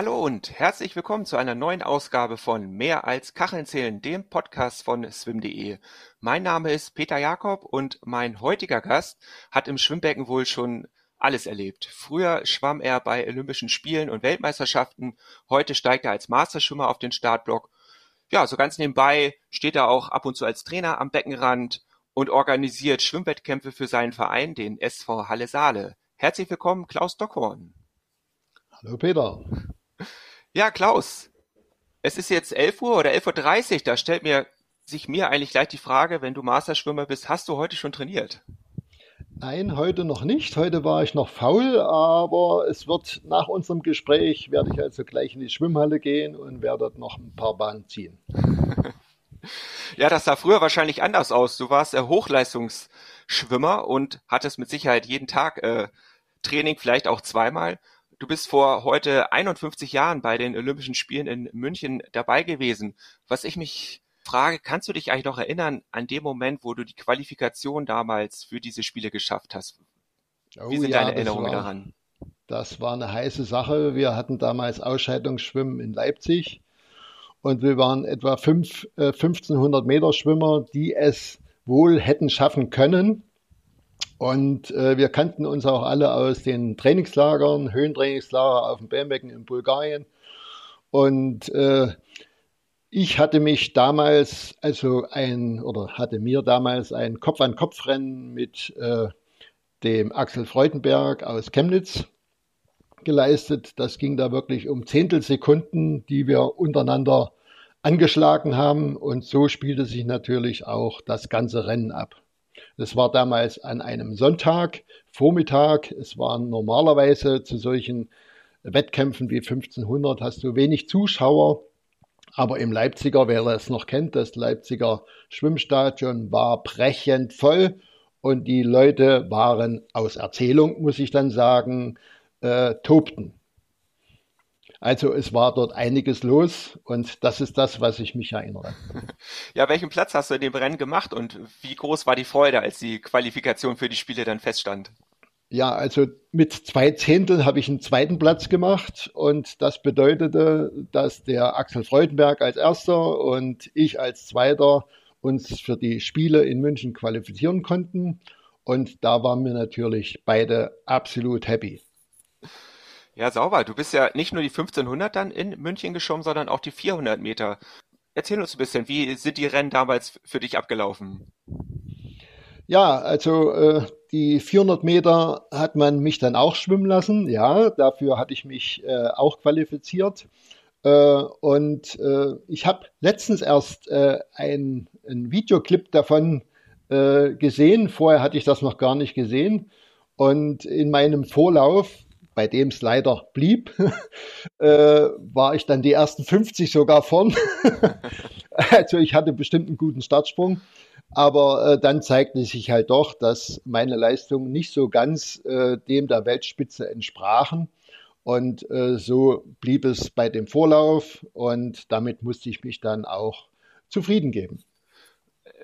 Hallo und herzlich willkommen zu einer neuen Ausgabe von Mehr als Kacheln zählen, dem Podcast von swim.de. Mein Name ist Peter Jakob und mein heutiger Gast hat im Schwimmbecken wohl schon alles erlebt. Früher schwamm er bei Olympischen Spielen und Weltmeisterschaften, heute steigt er als Masterschwimmer auf den Startblock. Ja, so ganz nebenbei steht er auch ab und zu als Trainer am Beckenrand und organisiert Schwimmwettkämpfe für seinen Verein, den SV Halle Saale. Herzlich willkommen, Klaus Dockhorn. Hallo Peter. Ja, Klaus, es ist jetzt 11 Uhr oder 11.30 Uhr, da stellt mir sich mir eigentlich gleich die Frage, wenn du Masterschwimmer bist, hast du heute schon trainiert? Nein, heute noch nicht. Heute war ich noch faul, aber es wird nach unserem Gespräch, werde ich also gleich in die Schwimmhalle gehen und werde dort noch ein paar Bahnen ziehen. ja, das sah früher wahrscheinlich anders aus. Du warst äh, Hochleistungsschwimmer und hattest mit Sicherheit jeden Tag äh, Training, vielleicht auch zweimal. Du bist vor heute 51 Jahren bei den Olympischen Spielen in München dabei gewesen. Was ich mich frage, kannst du dich eigentlich noch erinnern an den Moment, wo du die Qualifikation damals für diese Spiele geschafft hast? Wie oh, sind ja, deine Erinnerungen war, daran? Das war eine heiße Sache. Wir hatten damals Ausscheidungsschwimmen in Leipzig und wir waren etwa fünf, äh, 1500 Meter Schwimmer, die es wohl hätten schaffen können. Und äh, wir kannten uns auch alle aus den Trainingslagern, Höhentrainingslager auf dem Bärbecken in Bulgarien. Und äh, ich hatte mich damals, also ein, oder hatte mir damals ein Kopf-an-Kopf-Rennen mit äh, dem Axel Freudenberg aus Chemnitz geleistet. Das ging da wirklich um Zehntelsekunden, die wir untereinander angeschlagen haben. Und so spielte sich natürlich auch das ganze Rennen ab. Das war damals an einem Sonntag, Vormittag. Es waren normalerweise zu solchen Wettkämpfen wie 1500 hast du wenig Zuschauer. Aber im Leipziger, wer das noch kennt, das Leipziger Schwimmstadion war brechend voll und die Leute waren aus Erzählung, muss ich dann sagen, äh, tobten. Also es war dort einiges los und das ist das, was ich mich erinnere. Ja, welchen Platz hast du in dem Rennen gemacht und wie groß war die Freude, als die Qualifikation für die Spiele dann feststand? Ja, also mit zwei Zehntel habe ich einen zweiten Platz gemacht und das bedeutete, dass der Axel Freudenberg als erster und ich als zweiter uns für die Spiele in München qualifizieren konnten. Und da waren wir natürlich beide absolut happy. Ja, sauber. Du bist ja nicht nur die 1500 dann in München geschwommen, sondern auch die 400 Meter. Erzähl uns ein bisschen, wie sind die Rennen damals für dich abgelaufen? Ja, also äh, die 400 Meter hat man mich dann auch schwimmen lassen. Ja, dafür hatte ich mich äh, auch qualifiziert. Äh, und äh, ich habe letztens erst äh, ein, ein Videoclip davon äh, gesehen. Vorher hatte ich das noch gar nicht gesehen. Und in meinem Vorlauf bei dem es leider blieb, äh, war ich dann die ersten 50 sogar vorn. also ich hatte bestimmt einen guten Startsprung. Aber äh, dann zeigte sich halt doch, dass meine Leistungen nicht so ganz äh, dem der Weltspitze entsprachen. Und äh, so blieb es bei dem Vorlauf und damit musste ich mich dann auch zufrieden geben.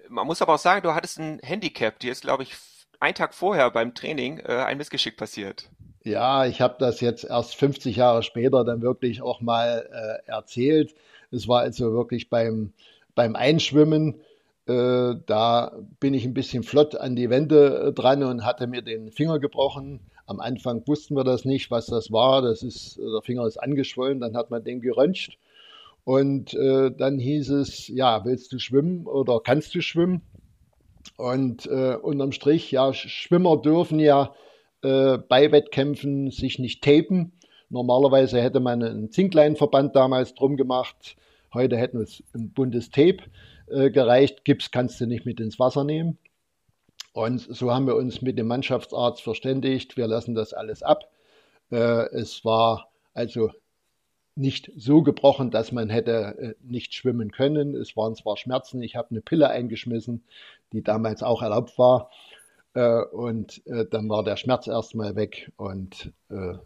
Man muss aber auch sagen, du hattest ein Handicap. Dir ist, glaube ich, ein Tag vorher beim Training äh, ein Missgeschick passiert. Ja, ich habe das jetzt erst 50 Jahre später dann wirklich auch mal äh, erzählt. Es war also wirklich beim, beim Einschwimmen. Äh, da bin ich ein bisschen flott an die Wände äh, dran und hatte mir den Finger gebrochen. Am Anfang wussten wir das nicht, was das war. Das ist, der Finger ist angeschwollen, dann hat man den geröntgt. Und äh, dann hieß es, ja, willst du schwimmen oder kannst du schwimmen? Und äh, unterm Strich, ja, Schwimmer dürfen ja äh, bei Wettkämpfen sich nicht tapen. Normalerweise hätte man einen Zinkleinverband damals drum gemacht. Heute hätten wir ein buntes Tape äh, gereicht. Gips kannst du nicht mit ins Wasser nehmen. Und so haben wir uns mit dem Mannschaftsarzt verständigt. Wir lassen das alles ab. Äh, es war also nicht so gebrochen, dass man hätte äh, nicht schwimmen können. Es waren zwar Schmerzen. Ich habe eine Pille eingeschmissen, die damals auch erlaubt war. Äh, und äh, dann war der Schmerz erstmal weg und äh,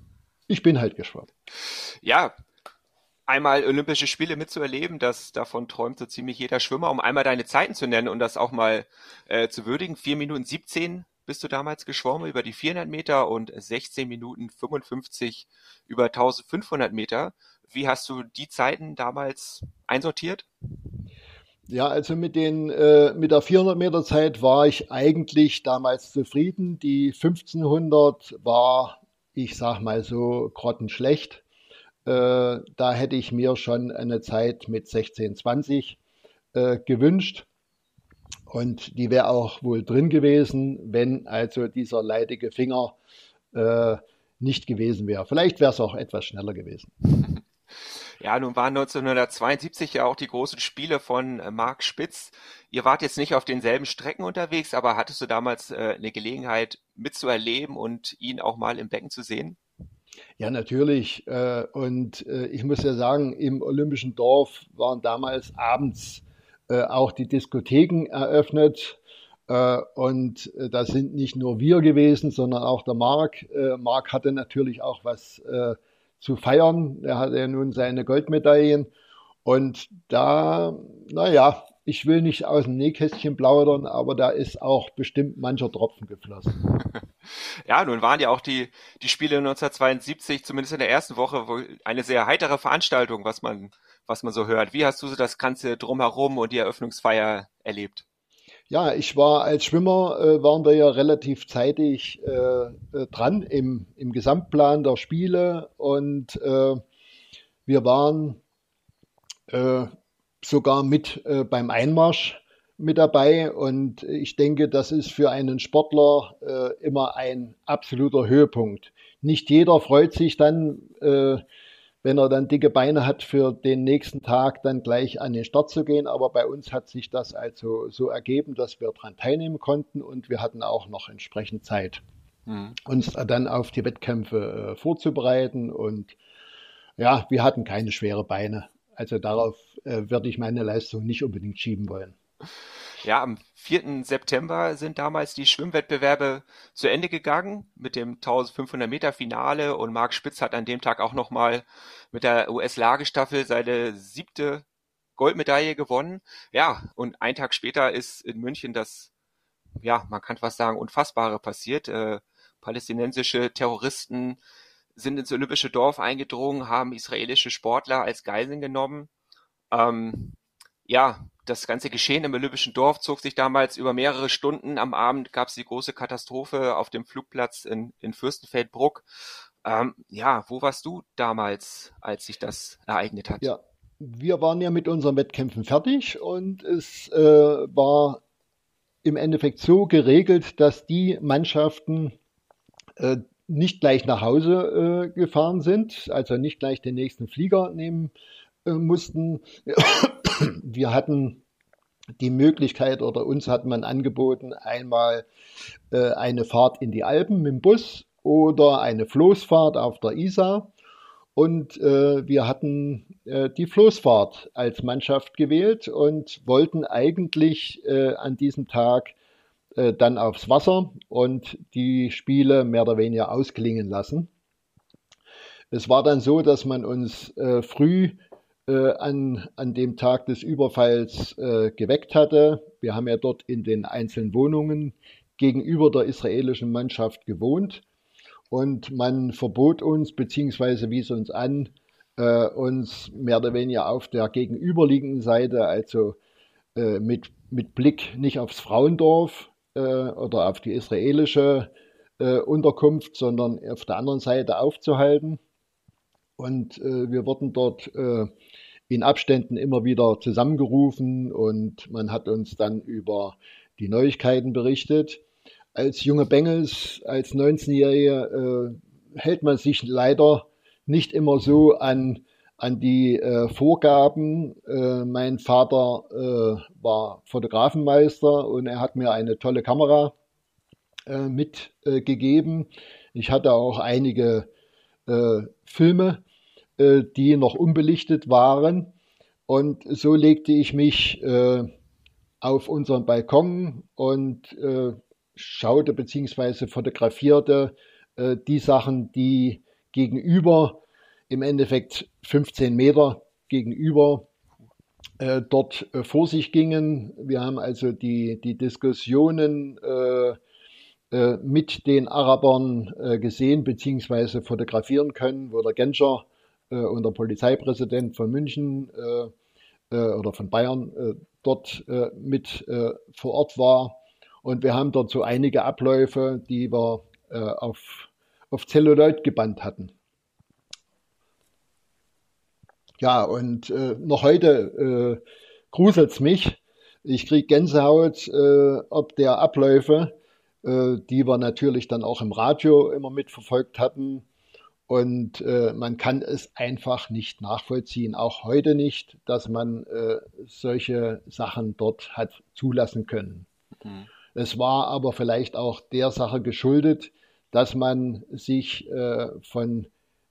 ich bin halt geschwommen. Ja, einmal Olympische Spiele mitzuerleben, das davon träumt so ziemlich jeder Schwimmer, um einmal deine Zeiten zu nennen und das auch mal äh, zu würdigen. 4 Minuten 17 bist du damals geschwommen über die 400 Meter und 16 Minuten 55 über 1500 Meter. wie hast du die Zeiten damals einsortiert? Ja, also mit den äh, mit der 400 Meter Zeit war ich eigentlich damals zufrieden. Die 1500 war, ich sag mal so, grottenschlecht. Äh, da hätte ich mir schon eine Zeit mit 16:20 äh, gewünscht. Und die wäre auch wohl drin gewesen, wenn also dieser leidige Finger äh, nicht gewesen wäre. Vielleicht wäre es auch etwas schneller gewesen. Ja, nun waren 1972 ja auch die großen Spiele von äh, Marc Spitz. Ihr wart jetzt nicht auf denselben Strecken unterwegs, aber hattest du damals äh, eine Gelegenheit mitzuerleben und ihn auch mal im Becken zu sehen? Ja, natürlich. Äh, und äh, ich muss ja sagen, im Olympischen Dorf waren damals abends auch die Diskotheken eröffnet. Und da sind nicht nur wir gewesen, sondern auch der Marc. Marc hatte natürlich auch was zu feiern. Er hatte ja nun seine Goldmedaillen. Und da, naja, ich will nicht aus dem Nähkästchen plaudern, aber da ist auch bestimmt mancher Tropfen geflossen. Ja, nun waren ja auch die, die Spiele 1972, zumindest in der ersten Woche, eine sehr heitere Veranstaltung, was man, was man so hört. Wie hast du so das Ganze drumherum und die Eröffnungsfeier erlebt? Ja, ich war als Schwimmer, äh, waren wir ja relativ zeitig äh, äh, dran im, im Gesamtplan der Spiele und äh, wir waren äh, sogar mit äh, beim Einmarsch mit dabei und ich denke, das ist für einen Sportler immer ein absoluter Höhepunkt. Nicht jeder freut sich dann wenn er dann dicke Beine hat, für den nächsten Tag dann gleich an den Start zu gehen. Aber bei uns hat sich das also so ergeben, dass wir daran teilnehmen konnten und wir hatten auch noch entsprechend Zeit, mhm. uns dann auf die Wettkämpfe äh, vorzubereiten. Und ja, wir hatten keine schwere Beine. Also darauf äh, würde ich meine Leistung nicht unbedingt schieben wollen. Ja, am 4. September sind damals die Schwimmwettbewerbe zu Ende gegangen mit dem 1500 Meter Finale und Marc Spitz hat an dem Tag auch nochmal mit der US-Lagestaffel seine siebte Goldmedaille gewonnen. Ja, und ein Tag später ist in München das, ja, man kann fast sagen, Unfassbare passiert. Äh, palästinensische Terroristen sind ins olympische Dorf eingedrungen, haben israelische Sportler als Geiseln genommen. Ähm, ja, das ganze Geschehen im Olympischen Dorf zog sich damals über mehrere Stunden. Am Abend gab es die große Katastrophe auf dem Flugplatz in, in Fürstenfeldbruck. Ähm, ja, wo warst du damals, als sich das ereignet hat? Ja, wir waren ja mit unseren Wettkämpfen fertig und es äh, war im Endeffekt so geregelt, dass die Mannschaften äh, nicht gleich nach Hause äh, gefahren sind, also nicht gleich den nächsten Flieger nehmen äh, mussten. Wir hatten die Möglichkeit oder uns hat man angeboten, einmal äh, eine Fahrt in die Alpen mit dem Bus oder eine Floßfahrt auf der Isar. Und äh, wir hatten äh, die Floßfahrt als Mannschaft gewählt und wollten eigentlich äh, an diesem Tag äh, dann aufs Wasser und die Spiele mehr oder weniger ausklingen lassen. Es war dann so, dass man uns äh, früh äh, an, an dem Tag des Überfalls äh, geweckt hatte. Wir haben ja dort in den einzelnen Wohnungen gegenüber der israelischen Mannschaft gewohnt und man verbot uns, beziehungsweise wies uns an, äh, uns mehr oder weniger auf der gegenüberliegenden Seite, also äh, mit, mit Blick nicht aufs Frauendorf äh, oder auf die israelische äh, Unterkunft, sondern auf der anderen Seite aufzuhalten. Und äh, wir wurden dort äh, in Abständen immer wieder zusammengerufen und man hat uns dann über die Neuigkeiten berichtet. Als junge Bengels, als 19-Jährige äh, hält man sich leider nicht immer so an, an die äh, Vorgaben. Äh, mein Vater äh, war Fotografenmeister und er hat mir eine tolle Kamera äh, mitgegeben. ich hatte auch einige äh, Filme äh, die noch unbelichtet waren. Und so legte ich mich äh, auf unseren Balkon und äh, schaute bzw. fotografierte äh, die Sachen, die gegenüber, im Endeffekt 15 Meter gegenüber, äh, dort äh, vor sich gingen. Wir haben also die, die Diskussionen mit den Arabern gesehen bzw. fotografieren können, wo der Genscher äh, und der Polizeipräsident von München äh, äh, oder von Bayern äh, dort äh, mit äh, vor Ort war. Und wir haben dort so einige Abläufe, die wir auf, auf Zelluloid gebannt hatten. Ja, und noch heute gruselt es mich. Ich kriege Gänsehaut ob der Abläufe, die wir natürlich dann auch im Radio immer mitverfolgt hatten und äh, man kann es einfach nicht nachvollziehen, auch heute nicht, dass man äh, solche Sachen dort hat zulassen können. Mhm. Es war aber vielleicht auch der Sache geschuldet, dass man sich äh, von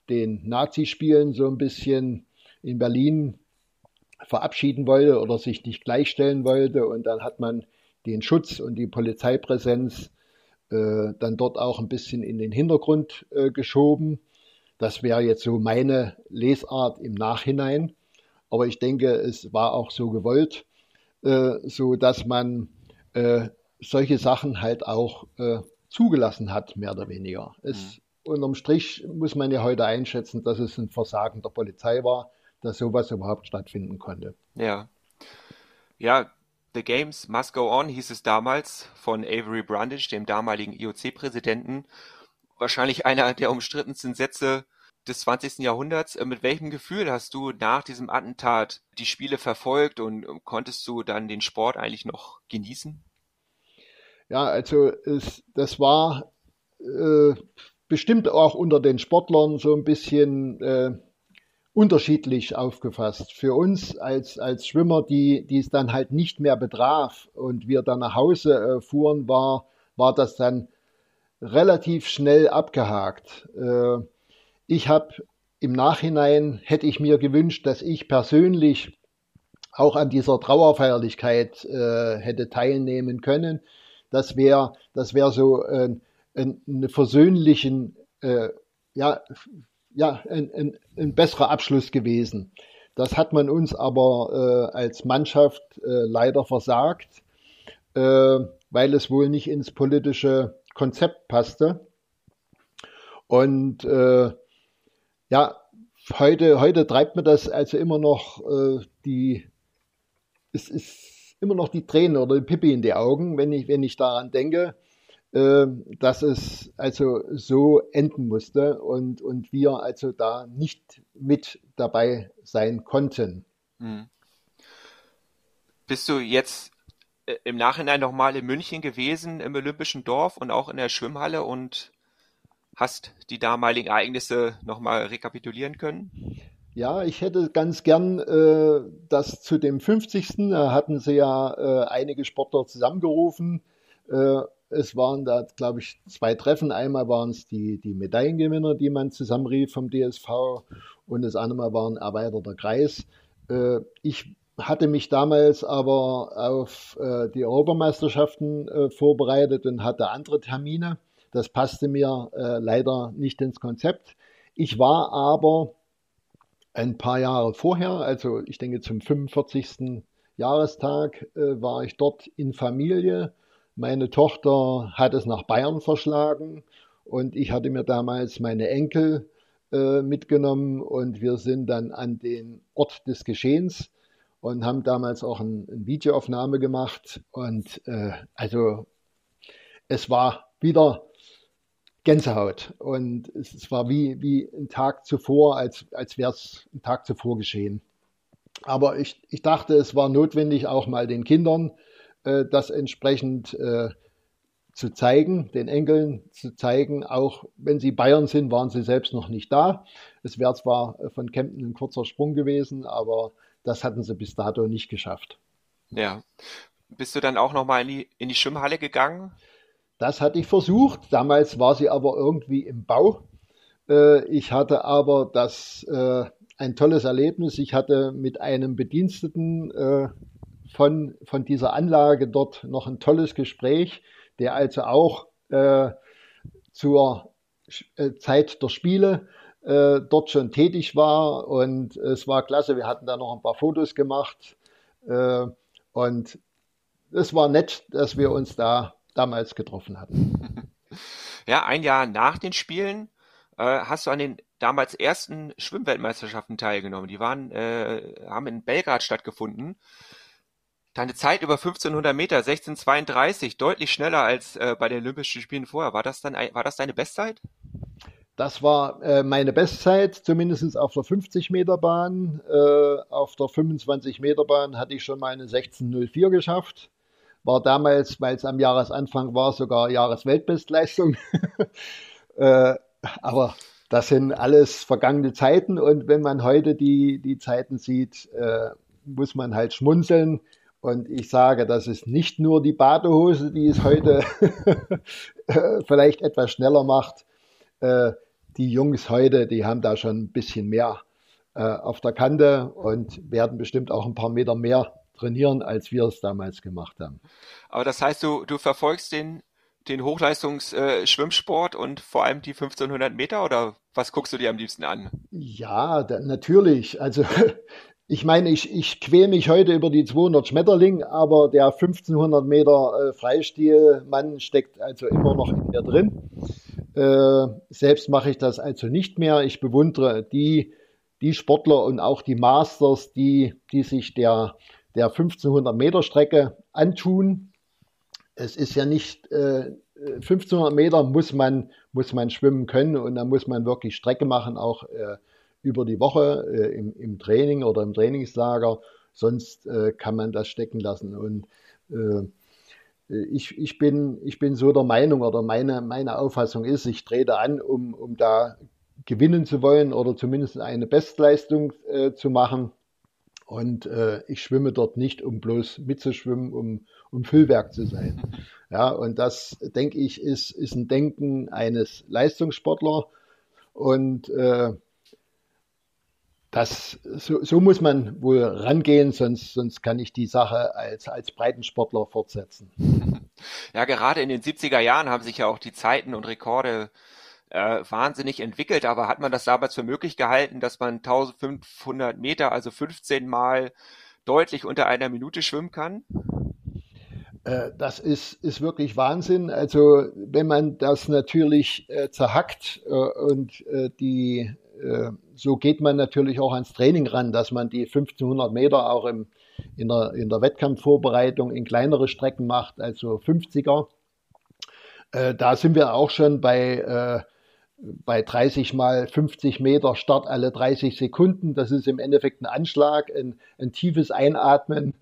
den Nazispielen so ein bisschen in Berlin verabschieden wollte oder sich nicht gleichstellen wollte. Und dann hat man den Schutz und die Polizeipräsenz äh, dann dort auch ein bisschen in den Hintergrund äh, geschoben. Das wäre jetzt so meine Lesart im Nachhinein. Aber ich denke, es war auch so gewollt, äh, so dass man äh, solche Sachen halt auch äh, zugelassen hat, mehr oder weniger. Es, mhm. Unterm Strich muss man ja heute einschätzen, dass es ein Versagen der Polizei war, dass sowas überhaupt stattfinden konnte. Ja. Ja, The Games Must Go On hieß es damals von Avery Brundage, dem damaligen IOC-Präsidenten wahrscheinlich einer der umstrittensten Sätze des 20. Jahrhunderts. Äh, mit welchem Gefühl hast du nach diesem Attentat die Spiele verfolgt und äh, konntest du dann den Sport eigentlich noch genießen? Ja, also es, das war äh, bestimmt auch unter den Sportlern so ein bisschen äh, unterschiedlich aufgefasst. Für uns als, als Schwimmer, die, die es dann halt nicht mehr betraf und wir dann nach Hause äh, fuhren, war, war das dann relativ schnell abgehakt. Äh, ich habe im Nachhinein, hätte ich mir gewünscht, dass ich persönlich auch an dieser Trauerfeierlichkeit äh, hätte teilnehmen können. Das wäre das wär so ein, ein versöhnlichen, äh, ja, ja, ein, ein, ein, besserer Abschluss gewesen. Das hat man uns aber äh, als Mannschaft äh, leider versagt, äh, weil es wohl nicht ins politische Konzept passte. Und äh, ja, heute, heute treibt mir das also immer noch äh, die, es ist immer noch die Tränen oder die Pippi in die Augen, wenn ich, wenn ich daran denke, äh, dass es also so enden musste und, und wir also da nicht mit dabei sein konnten. Mhm. Bist du jetzt im Nachhinein nochmal in München gewesen, im Olympischen Dorf und auch in der Schwimmhalle und hast die damaligen Ereignisse nochmal rekapitulieren können? Ja, ich hätte ganz gern äh, das zu dem 50. Da hatten sie ja äh, einige Sportler zusammengerufen. Äh, es waren da, glaube ich, zwei Treffen. Einmal waren es die, die Medaillengewinner, die man zusammenrief vom DSV und das andere Mal war ein erweiterter Kreis. Äh, ich hatte mich damals aber auf äh, die Europameisterschaften äh, vorbereitet und hatte andere Termine. Das passte mir äh, leider nicht ins Konzept. Ich war aber ein paar Jahre vorher, also ich denke zum 45. Jahrestag, äh, war ich dort in Familie. Meine Tochter hat es nach Bayern verschlagen und ich hatte mir damals meine Enkel äh, mitgenommen und wir sind dann an den Ort des Geschehens und haben damals auch ein, eine Videoaufnahme gemacht. Und äh, also es war wieder Gänsehaut. Und es, es war wie, wie ein Tag zuvor, als, als wäre es ein Tag zuvor geschehen. Aber ich, ich dachte, es war notwendig, auch mal den Kindern äh, das entsprechend äh, zu zeigen, den Enkeln zu zeigen. Auch wenn sie Bayern sind, waren sie selbst noch nicht da. Es wäre zwar von Kempten ein kurzer Sprung gewesen, aber das hatten sie bis dato nicht geschafft. Ja. Bist du dann auch nochmal in die, in die Schwimmhalle gegangen? Das hatte ich versucht. Damals war sie aber irgendwie im Bau. Äh, ich hatte aber das äh, ein tolles Erlebnis. Ich hatte mit einem Bediensteten äh, von, von dieser Anlage dort noch ein tolles Gespräch, der also auch zur Zeit der Spiele äh, dort schon tätig war und es war klasse. Wir hatten da noch ein paar Fotos gemacht äh, und es war nett, dass wir uns da damals getroffen hatten. Ja, ein Jahr nach den Spielen äh, hast du an den damals ersten Schwimmweltmeisterschaften teilgenommen. Die waren, äh, haben in Belgrad stattgefunden. Deine Zeit über 1500 Meter, 1632, deutlich schneller als äh, bei den Olympischen Spielen vorher. War das dann, war das deine Bestzeit? Das war äh, meine Bestzeit, zumindest auf der 50 Meter Bahn. Äh, auf der 25 Meter Bahn hatte ich schon meine 1604 geschafft. War damals, weil es am Jahresanfang war, sogar Jahresweltbestleistung. äh, aber das sind alles vergangene Zeiten und wenn man heute die, die Zeiten sieht, äh, muss man halt schmunzeln. Und ich sage, das ist nicht nur die Badehose, die es heute äh, vielleicht etwas schneller macht. Die Jungs heute, die haben da schon ein bisschen mehr äh, auf der Kante und werden bestimmt auch ein paar Meter mehr trainieren, als wir es damals gemacht haben. Aber das heißt, du, du verfolgst den, den Hochleistungsschwimmsport äh, und vor allem die 1500 Meter oder was guckst du dir am liebsten an? Ja, da, natürlich. Also ich meine, ich, ich quäle mich heute über die 200 Schmetterling, aber der 1500 Meter äh, Freistilmann steckt also immer noch in mir drin. Äh, selbst mache ich das also nicht mehr. Ich bewundere die, die Sportler und auch die Masters, die, die sich der, der 1500 Meter Strecke antun. Es ist ja nicht, äh, 1500 Meter muss man, muss man schwimmen können und dann muss man wirklich Strecke machen, auch äh, über die Woche äh, im, im Training oder im Trainingslager. Sonst äh, kann man das stecken lassen. Und äh, ich, ich, bin, ich bin so der Meinung oder meine, meine Auffassung ist, ich trete an, um, um da gewinnen zu wollen oder zumindest eine Bestleistung äh, zu machen. Und äh, ich schwimme dort nicht, um bloß mitzuschwimmen, um, um Füllwerk zu sein. Ja, und das, denke ich, ist, ist ein Denken eines Leistungssportlers. Und äh, das, so, so muss man wohl rangehen, sonst, sonst kann ich die Sache als, als Breitensportler fortsetzen. Ja, gerade in den 70er Jahren haben sich ja auch die Zeiten und Rekorde äh, wahnsinnig entwickelt, aber hat man das damals für möglich gehalten, dass man 1500 Meter, also 15 Mal deutlich unter einer Minute schwimmen kann? Äh, das ist, ist wirklich Wahnsinn. Also wenn man das natürlich äh, zerhackt äh, und äh, die so geht man natürlich auch ans Training ran, dass man die 1500 Meter auch im, in, der, in der Wettkampfvorbereitung in kleinere Strecken macht, also 50er. Äh, da sind wir auch schon bei, äh, bei 30 mal 50 Meter Start alle 30 Sekunden. Das ist im Endeffekt ein Anschlag, ein, ein tiefes Einatmen.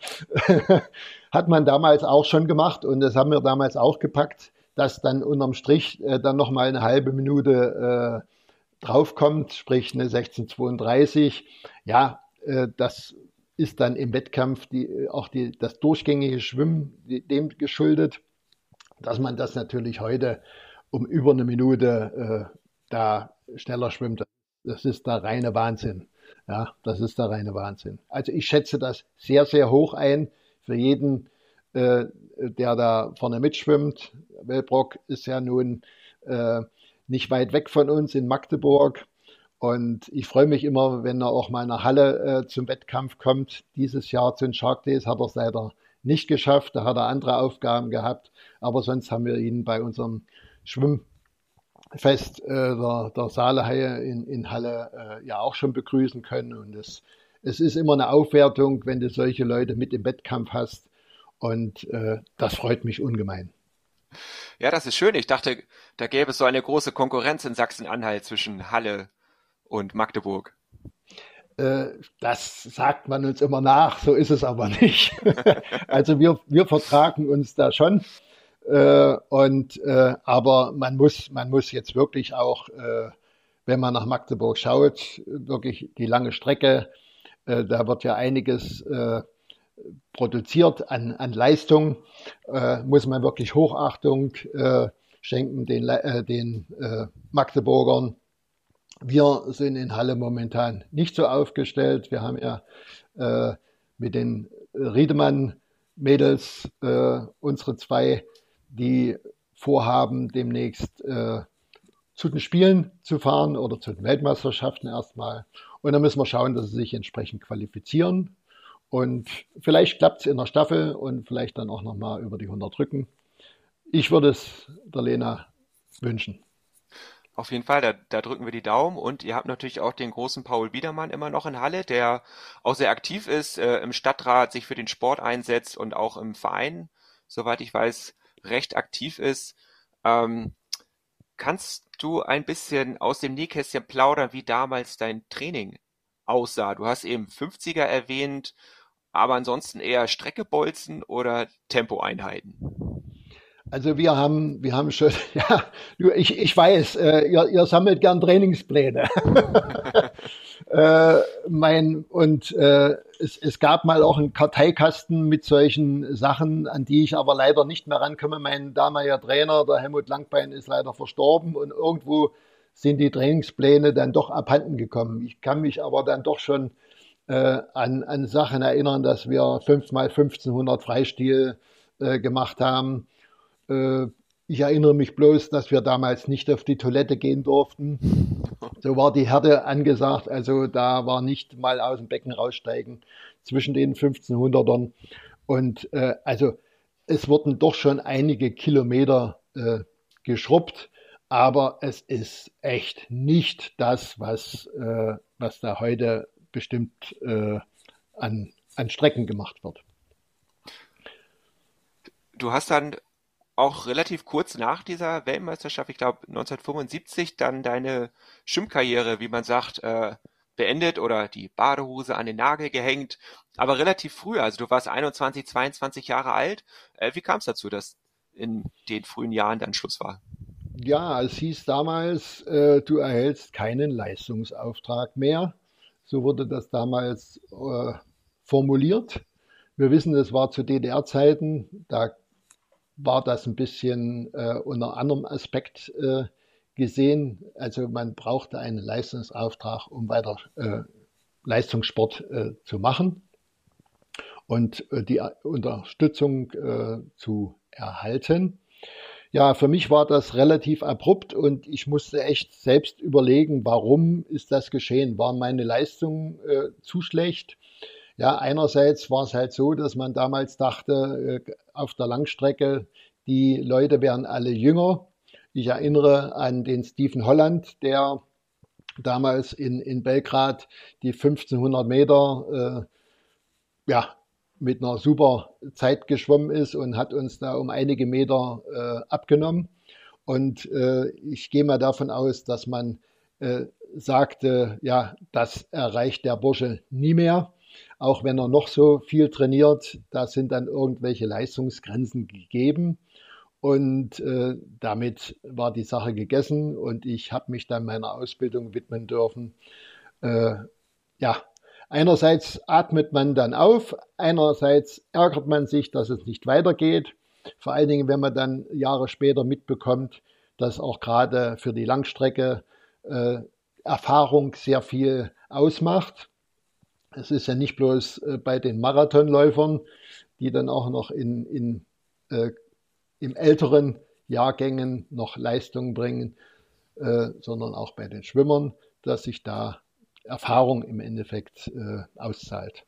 Hat man damals auch schon gemacht und das haben wir damals auch gepackt, dass dann unterm Strich äh, dann nochmal eine halbe Minute äh, draufkommt, sprich eine 1632, ja, äh, das ist dann im Wettkampf die, auch die, das durchgängige Schwimmen dem geschuldet, dass man das natürlich heute um über eine Minute äh, da schneller schwimmt. Das ist der reine Wahnsinn. Ja, das ist der reine Wahnsinn. Also ich schätze das sehr, sehr hoch ein für jeden, äh, der da vorne mitschwimmt. Wellbrock ist ja nun äh, nicht weit weg von uns in Magdeburg. Und ich freue mich immer, wenn er auch mal nach Halle äh, zum Wettkampf kommt. Dieses Jahr zu den Shark Days hat er es leider nicht geschafft. Da hat er andere Aufgaben gehabt. Aber sonst haben wir ihn bei unserem Schwimmfest äh, der, der Saalehaie in, in Halle äh, ja auch schon begrüßen können. Und es, es ist immer eine Aufwertung, wenn du solche Leute mit im Wettkampf hast. Und äh, das freut mich ungemein. Ja, das ist schön. Ich dachte, da gäbe es so eine große Konkurrenz in Sachsen-Anhalt zwischen Halle und Magdeburg. Äh, das sagt man uns immer nach, so ist es aber nicht. also wir, wir vertragen uns da schon. Äh, und, äh, aber man muss, man muss jetzt wirklich auch, wenn man nach Magdeburg schaut, wirklich die lange Strecke, da wird ja einiges produziert an, an Leistung, äh, muss man wirklich Hochachtung äh, schenken den, äh, den äh, Magdeburgern. Wir sind in Halle momentan nicht so aufgestellt. Wir haben ja äh, mit den Riedemann-Mädels äh, unsere zwei, die vorhaben, demnächst zu den Spielen zu fahren oder zu den Weltmeisterschaften erstmal. Und dann müssen wir schauen, dass sie sich entsprechend qualifizieren. Und vielleicht klappt es in der Staffel und vielleicht dann auch nochmal über die 100 Rücken. Ich würde es der Lena wünschen. Auf jeden Fall, da, da drücken wir die Daumen und ihr habt natürlich auch den großen Paul Biedermann immer noch in Halle, der auch sehr aktiv ist, äh, im Stadtrat sich für den Sport einsetzt und auch im Verein, soweit ich weiß, recht aktiv ist. Ähm, kannst du ein bisschen aus dem Nähkästchen plaudern, wie damals dein Training aussah? Du hast eben 50er erwähnt, aber ansonsten eher Streckebolzen oder Tempoeinheiten? Also wir haben, wir haben schon, ja, ich, ich weiß, äh, ihr, ihr sammelt gern Trainingspläne. äh, mein, und äh, es, es gab mal auch einen Karteikasten mit solchen Sachen, an die ich aber leider nicht mehr rankomme. Mein damaliger Trainer, der Helmut Langbein, ist leider verstorben und irgendwo sind die Trainingspläne dann doch abhanden gekommen. Ich kann mich aber dann doch schon äh, an, an Sachen erinnern, dass wir 5 mal 1500 Freistil äh, gemacht haben äh, ich erinnere mich bloß, dass wir damals nicht auf die Toilette gehen durften. So war die Härte angesagt. Also da war nicht mal aus dem Becken raussteigen zwischen den 1500ern. Und äh, also es wurden doch schon einige Kilometer äh, geschrubbt, aber es ist echt nicht das, was, äh, was da heute bestimmt äh, an, an Strecken gemacht wird. Du hast dann auch relativ kurz nach dieser Weltmeisterschaft, ich glaube 1975, dann deine Schwimmkarriere, wie man sagt, äh, beendet oder die Badehose an den Nagel gehängt, aber relativ früh, also du warst 21, 22 Jahre alt. Äh, wie kam es dazu, dass in den frühen Jahren dann Schluss war? Ja, es hieß damals, äh, du erhältst keinen Leistungsauftrag mehr. So wurde das damals äh, formuliert. Wir wissen, das war zu DDR-Zeiten, da war das ein bisschen äh, unter anderem Aspekt äh, gesehen. Also man brauchte einen Leistungsauftrag, um weiter äh, Leistungssport äh, zu machen und äh, die Unterstützung äh, zu erhalten. Ja, für mich war das relativ abrupt und ich musste echt selbst überlegen, warum ist das geschehen? Waren meine Leistungen äh, zu schlecht? Ja, einerseits war es halt so, dass man damals dachte, äh, auf der Langstrecke, die Leute wären alle jünger. Ich erinnere an den Stephen Holland, der damals in, in Belgrad die 1500 Meter äh, ja, mit einer super Zeit geschwommen ist und hat uns da um einige Meter äh, abgenommen. Und äh, ich gehe mal davon aus, dass man äh, sagte, ja, das erreicht der Bursche nie mehr auch wenn er noch so viel trainiert, da sind dann irgendwelche Leistungsgrenzen gegeben. Und äh, damit war die Sache gegessen und ich habe mich dann meiner Ausbildung widmen dürfen. Äh, ja, einerseits atmet man dann auf, einerseits ärgert man sich, dass es nicht weitergeht. Vor allen Dingen, wenn man dann Jahre später mitbekommt, dass auch gerade für die Langstrecke äh, Erfahrung sehr viel ausmacht. Es ist ja nicht bloß äh, bei den Marathonläufern, die dann auch noch in, in, äh, in älteren Jahrgängen noch Leistungen bringen, äh, sondern auch bei den Schwimmern, dass sich da Erfahrung im Endeffekt äh, auszahlt.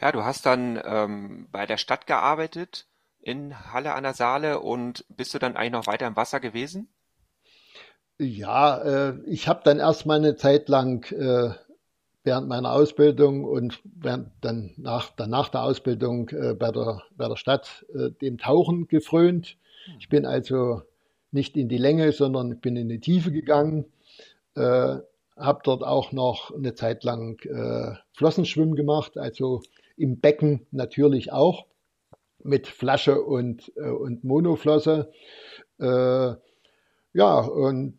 Ja, du hast dann ähm, bei der Stadt gearbeitet in Halle an der Saale und bist du dann eigentlich noch weiter im Wasser gewesen? Ja, äh, ich habe dann erstmal eine Zeit lang äh, während meiner Ausbildung und während dann nach, dann nach der Ausbildung äh, bei, der, bei der Stadt äh, dem Tauchen gefrönt. Ich bin also nicht in die Länge, sondern bin in die Tiefe gegangen. Habe dort auch noch eine Zeit lang äh, Flossenschwimmen gemacht, also im Becken natürlich auch mit Flasche und, äh, und Monoflosse. Äh, ja, und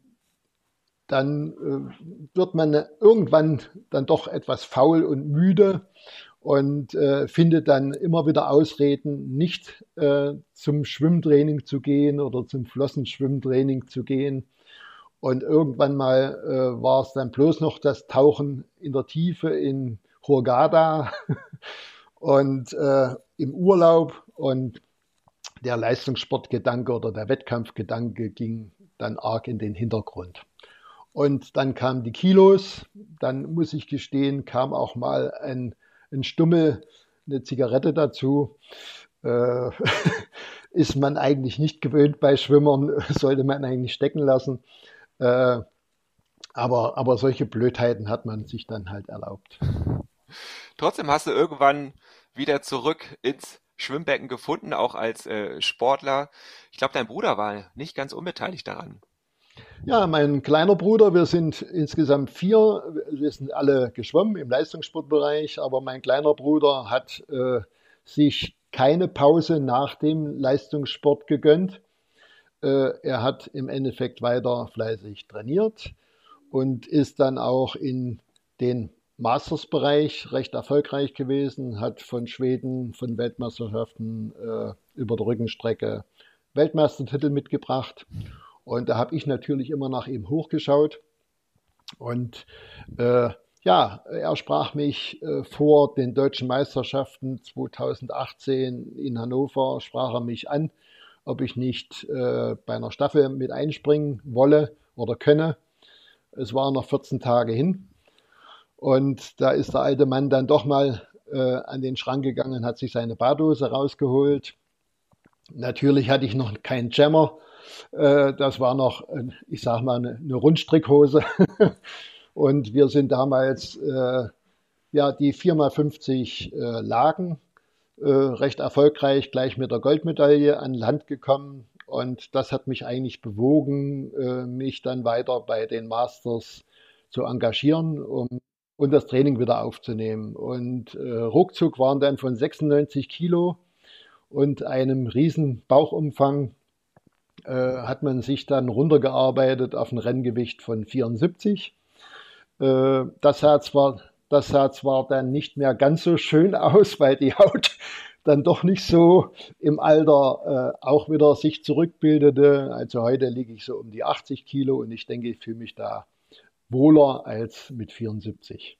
dann äh, wird man irgendwann dann doch etwas faul und müde und äh, findet dann immer wieder Ausreden, nicht äh, zum Schwimmtraining zu gehen oder zum Flossenschwimmtraining zu gehen. Und irgendwann mal äh, war es dann bloß noch das Tauchen in der Tiefe in Hurghada und äh, im Urlaub und der Leistungssportgedanke oder der Wettkampfgedanke ging dann arg in den Hintergrund. Und dann kamen die Kilos. Dann muss ich gestehen, kam auch mal ein, ein Stummel, eine Zigarette dazu. Äh, ist man eigentlich nicht gewöhnt bei Schwimmern, sollte man eigentlich stecken lassen. Äh, aber, aber solche Blödheiten hat man sich dann halt erlaubt. Trotzdem hast du irgendwann wieder zurück ins Schwimmbecken gefunden, auch als äh, Sportler. Ich glaube, dein Bruder war nicht ganz unbeteiligt daran. Ja, mein kleiner Bruder, wir sind insgesamt vier, wir sind alle geschwommen im Leistungssportbereich, aber mein kleiner Bruder hat äh, sich keine Pause nach dem Leistungssport gegönnt. Äh, er hat im Endeffekt weiter fleißig trainiert und ist dann auch in den Masters-Bereich recht erfolgreich gewesen, hat von Schweden, von Weltmeisterschaften äh, über der Rückenstrecke Weltmeistertitel mitgebracht. Und da habe ich natürlich immer nach ihm hochgeschaut. Und äh, ja, er sprach mich äh, vor den deutschen Meisterschaften 2018 in Hannover, sprach er mich an, ob ich nicht äh, bei einer Staffel mit einspringen wolle oder könne. Es waren noch 14 Tage hin. Und da ist der alte Mann dann doch mal äh, an den Schrank gegangen, hat sich seine Badose rausgeholt. Natürlich hatte ich noch keinen Jammer. Äh, das war noch, ich sag mal, eine, eine Rundstrickhose. Und wir sind damals äh, ja die 4x50 äh, Lagen äh, recht erfolgreich gleich mit der Goldmedaille an Land gekommen. Und das hat mich eigentlich bewogen, äh, mich dann weiter bei den Masters zu engagieren, um und das Training wieder aufzunehmen. Und äh, ruckzuck waren dann von 96 Kilo und einem riesen Bauchumfang äh, hat man sich dann runtergearbeitet auf ein Renngewicht von 74. Äh, das sah zwar das sah zwar dann nicht mehr ganz so schön aus, weil die Haut dann doch nicht so im Alter äh, auch wieder sich zurückbildete. Also heute liege ich so um die 80 Kilo und ich denke, ich fühle mich da wohler als mit 74.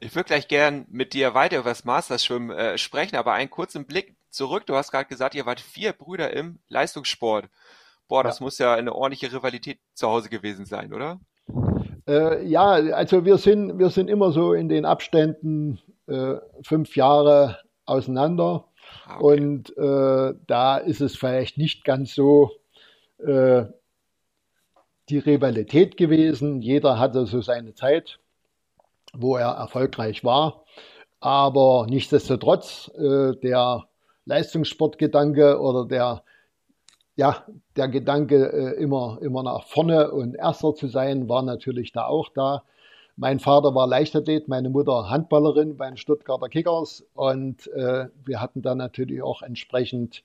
Ich würde gleich gern mit dir weiter über das Masterschwimmen äh, sprechen, aber einen kurzen Blick zurück. Du hast gerade gesagt, ihr wart vier Brüder im Leistungssport. Boah, das ja. muss ja eine ordentliche Rivalität zu Hause gewesen sein, oder? Äh, ja, also wir sind, wir sind immer so in den Abständen äh, fünf Jahre auseinander. Ah, okay. Und äh, da ist es vielleicht nicht ganz so äh, die Rivalität gewesen. Jeder hatte so seine Zeit, wo er erfolgreich war. Aber nichtsdestotrotz, äh, der Leistungssportgedanke oder der, ja, der Gedanke, äh, immer, immer nach vorne und Erster zu sein, war natürlich da auch da. Mein Vater war Leichtathlet, meine Mutter Handballerin bei den Stuttgarter Kickers und äh, wir hatten dann natürlich auch entsprechend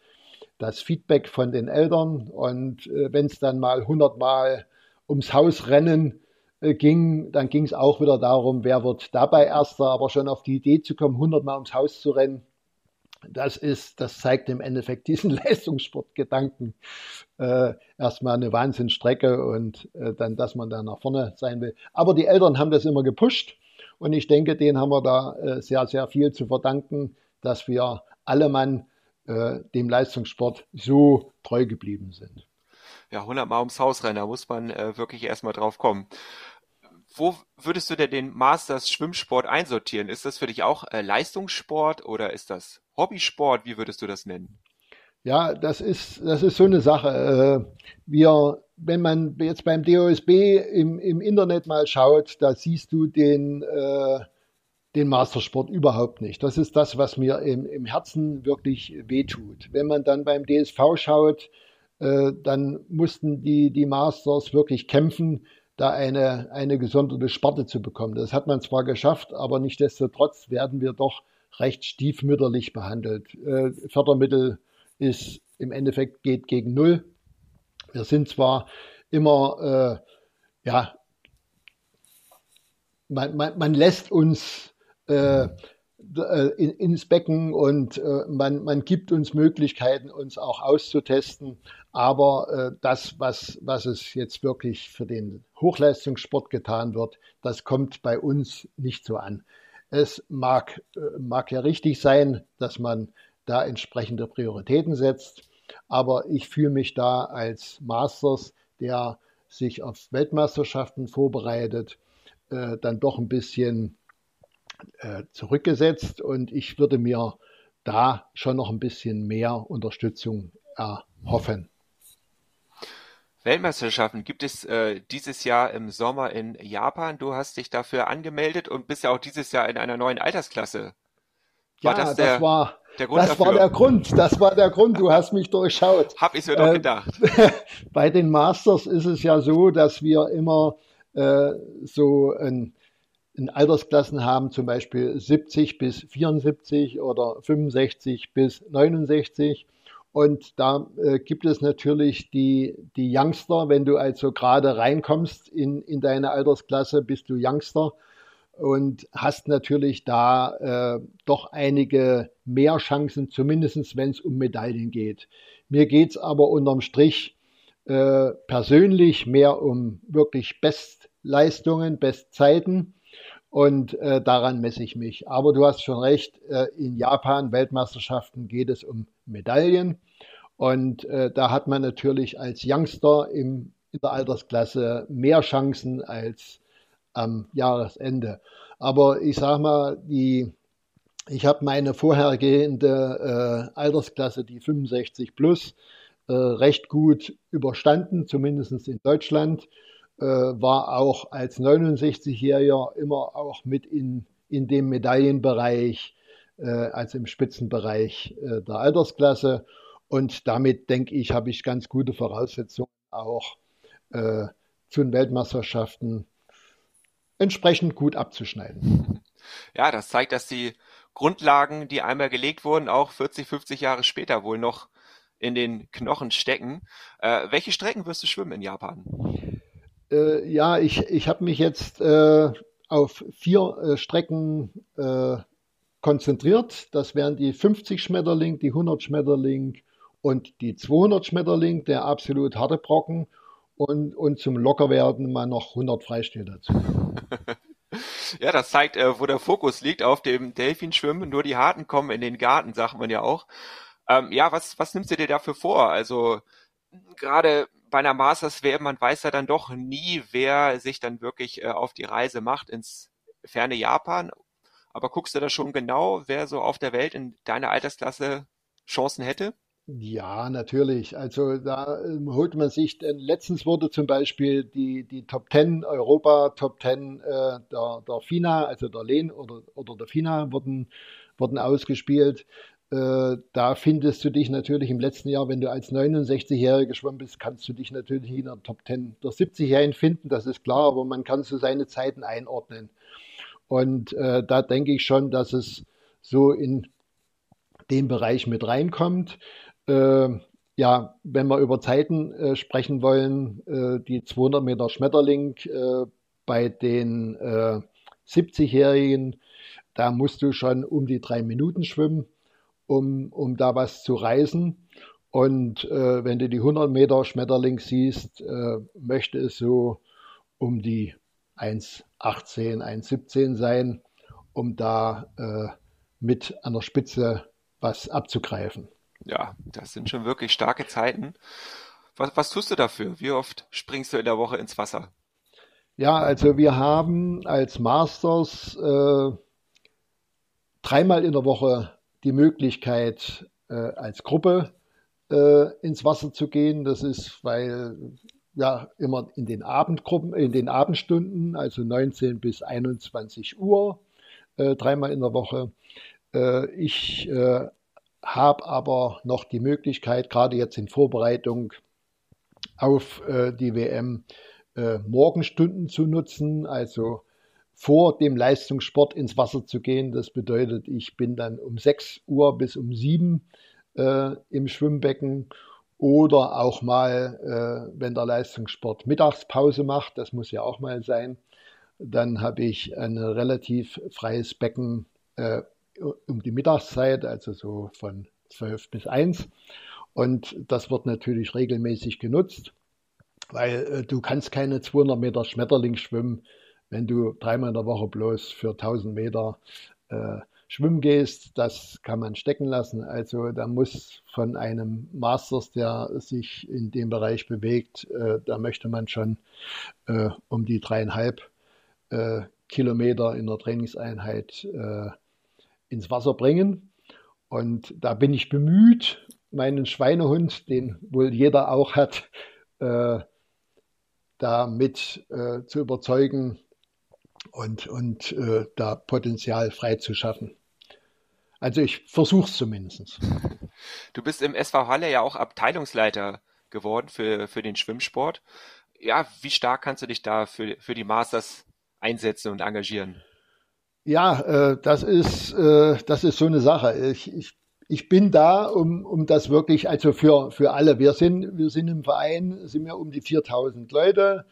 das Feedback von den Eltern und äh, wenn es dann mal 100 Mal ums Haus rennen äh, ging, dann ging es auch wieder darum, wer wird dabei Erster, aber schon auf die Idee zu kommen, 100 Mal ums Haus zu rennen, das ist, das zeigt im Endeffekt diesen Leistungssportgedanken. Äh, erstmal eine Wahnsinnsstrecke und äh, dann, dass man da nach vorne sein will. Aber die Eltern haben das immer gepusht und ich denke, denen haben wir da äh, sehr, sehr viel zu verdanken, dass wir alle Mann äh, dem Leistungssport so treu geblieben sind. Ja, 100 Mal ums Haus rennen, da muss man äh, wirklich erstmal drauf kommen. Wo würdest du denn den Masters Schwimmsport einsortieren? Ist das für dich auch äh, Leistungssport oder ist das Hobbysport? Wie würdest du das nennen? Ja, das ist, das ist so eine Sache. Äh, wir, wenn man jetzt beim DOSB im, im Internet mal schaut, da siehst du den, äh, den Mastersport überhaupt nicht. Das ist das, was mir im, im Herzen wirklich wehtut. Wenn man dann beim DSV schaut, äh, dann mussten die, die Masters wirklich kämpfen, da eine, eine gesonderte Sparte zu bekommen. Das hat man zwar geschafft, aber nichtsdestotrotz werden wir doch recht stiefmütterlich behandelt. Äh, Fördermittel ist im Endeffekt geht gegen Null. Wir sind zwar immer, äh, ja, man, man, man lässt uns äh, in, ins Becken und äh, man, man gibt uns Möglichkeiten, uns auch auszutesten. Aber äh, das, was, was es jetzt wirklich für den Hochleistungssport getan wird, das kommt bei uns nicht so an. Es mag, äh, mag ja richtig sein, dass man da entsprechende Prioritäten setzt, aber ich fühle mich da als Masters, der sich auf Weltmeisterschaften vorbereitet, äh, dann doch ein bisschen äh, zurückgesetzt und ich würde mir da schon noch ein bisschen mehr Unterstützung erhoffen. Weltmeisterschaften gibt es äh, dieses Jahr im Sommer in Japan. Du hast dich dafür angemeldet und bist ja auch dieses Jahr in einer neuen Altersklasse. War ja, das, der, das war der Grund das dafür? war der Grund. Das war der Grund. Du hast mich durchschaut. Hab ich mir doch äh, gedacht. Bei den Masters ist es ja so, dass wir immer äh, so ein, ein Altersklassen haben, zum Beispiel 70 bis 74 oder 65 bis 69. Und da äh, gibt es natürlich die, die Youngster, wenn du also gerade reinkommst in, in deine Altersklasse, bist du Youngster und hast natürlich da äh, doch einige mehr Chancen, zumindest wenn es um Medaillen geht. Mir geht es aber unterm Strich äh, persönlich mehr um wirklich Bestleistungen, Bestzeiten und äh, daran messe ich mich. Aber du hast schon recht, äh, in Japan Weltmeisterschaften geht es um Medaillen. Und äh, da hat man natürlich als Youngster im, in der Altersklasse mehr Chancen als am Jahresende. Aber ich sage mal, die, ich habe meine vorhergehende äh, Altersklasse, die 65 plus, äh, recht gut überstanden, zumindest in Deutschland. Äh, war auch als 69-Jähriger immer auch mit in, in dem Medaillenbereich, äh, also im Spitzenbereich äh, der Altersklasse. Und damit denke ich, habe ich ganz gute Voraussetzungen auch äh, zu den Weltmeisterschaften entsprechend gut abzuschneiden. Ja, das zeigt, dass die Grundlagen, die einmal gelegt wurden, auch 40, 50 Jahre später wohl noch in den Knochen stecken. Äh, welche Strecken wirst du schwimmen in Japan? Äh, ja, ich, ich habe mich jetzt äh, auf vier äh, Strecken äh, konzentriert. Das wären die 50 Schmetterling, die 100 Schmetterling und die 200 Schmetterling, der absolut harte Brocken und, und zum Lockerwerden mal noch 100 Freistil dazu. ja, das zeigt, äh, wo der Fokus liegt, auf dem Delfinschwimmen. Nur die Harten kommen in den Garten, sagt man ja auch. Ähm, ja, was, was nimmst du dir dafür vor? Also gerade bei einer Masters WM, man weiß ja dann doch nie, wer sich dann wirklich äh, auf die Reise macht ins ferne Japan. Aber guckst du da schon genau, wer so auf der Welt in deiner Altersklasse Chancen hätte? Ja, natürlich. Also da ähm, holt man sich, äh, letztens wurde zum Beispiel die, die Top 10 Europa, Top 10 äh, der, der FINA, also der Lehn oder, oder der FINA wurden, wurden ausgespielt. Äh, da findest du dich natürlich im letzten Jahr, wenn du als 69-Jähriger geschwommen bist, kannst du dich natürlich in der Top 10 der 70-Jährigen finden, das ist klar, aber man kann so seine Zeiten einordnen. Und äh, da denke ich schon, dass es so in den Bereich mit reinkommt. Äh, ja, wenn wir über Zeiten äh, sprechen wollen, äh, die 200 Meter Schmetterling äh, bei den 70-Jährigen, da musst du schon um die drei Minuten schwimmen, um, um da was zu reißen. Und äh, wenn du die 100 Meter Schmetterling siehst, äh, möchte es so um die 1,18, 1,17 sein, um da äh, mit an der Spitze was abzugreifen. Ja, das sind schon wirklich starke Zeiten. Was, was tust du dafür? Wie oft springst du in der Woche ins Wasser? Ja, also wir haben als Masters äh, dreimal in der Woche die Möglichkeit, äh, als Gruppe äh, ins Wasser zu gehen. Das ist, weil ja immer in den Abendgruppen, in den Abendstunden, also 19 bis 21 Uhr, äh, dreimal in der Woche. Ich habe aber noch die Möglichkeit, gerade jetzt in Vorbereitung auf die WM, Morgenstunden zu nutzen, also vor dem Leistungssport ins Wasser zu gehen. Das bedeutet, ich bin dann um 6 Uhr bis um 7 äh, im Schwimmbecken oder auch mal, äh, wenn der Leistungssport Mittagspause macht, das muss ja auch mal sein, dann habe ich ein relativ freies Becken äh, um die Mittagszeit, also so von 12 bis 1. Und das wird natürlich regelmäßig genutzt, weil äh, du kannst keine 200 Meter Schmetterling schwimmen, wenn du dreimal in der Woche bloß für 1000 Meter äh, schwimmen gehst. Das kann man stecken lassen. Also da muss von einem Masters, der sich in dem Bereich bewegt, äh, da möchte man schon äh, um die dreieinhalb äh, Kilometer in der Trainingseinheit äh, ins Wasser bringen. Und da bin ich bemüht, meinen Schweinehund, den wohl jeder auch hat, äh, da mit äh, zu überzeugen und, und äh, da Potenzial freizuschaffen. Also ich versuche es zumindest. Du bist im SV Halle ja auch Abteilungsleiter geworden für, für den Schwimmsport. Ja, wie stark kannst du dich da für, für die Masters einsetzen und engagieren? Ja, äh, das ist äh, das ist so eine Sache. Ich, ich, ich bin da, um, um das wirklich, also für, für alle. Wir sind, wir sind im Verein, sind wir um die 4000 Leute,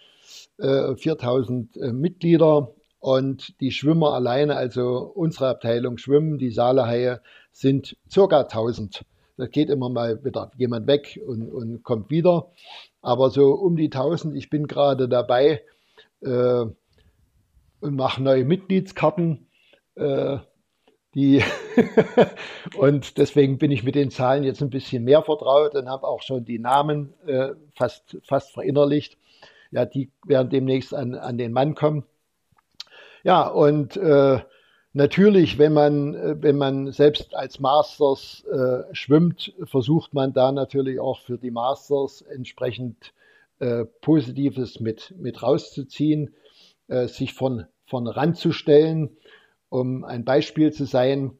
äh, 4000 äh, Mitglieder und die Schwimmer alleine, also unsere Abteilung Schwimmen, die Saalehaie, sind circa 1000. Das geht immer mal wieder jemand weg und, und kommt wieder. Aber so um die 1000, ich bin gerade dabei, äh, und mache neue Mitgliedskarten. Äh, die und deswegen bin ich mit den Zahlen jetzt ein bisschen mehr vertraut und habe auch schon die Namen äh, fast, fast verinnerlicht. Ja, die werden demnächst an, an den Mann kommen. Ja, und äh, natürlich, wenn man, wenn man selbst als Masters äh, schwimmt, versucht man da natürlich auch für die Masters entsprechend äh, Positives mit, mit rauszuziehen äh, sich von, von ranzustellen, um ein Beispiel zu sein.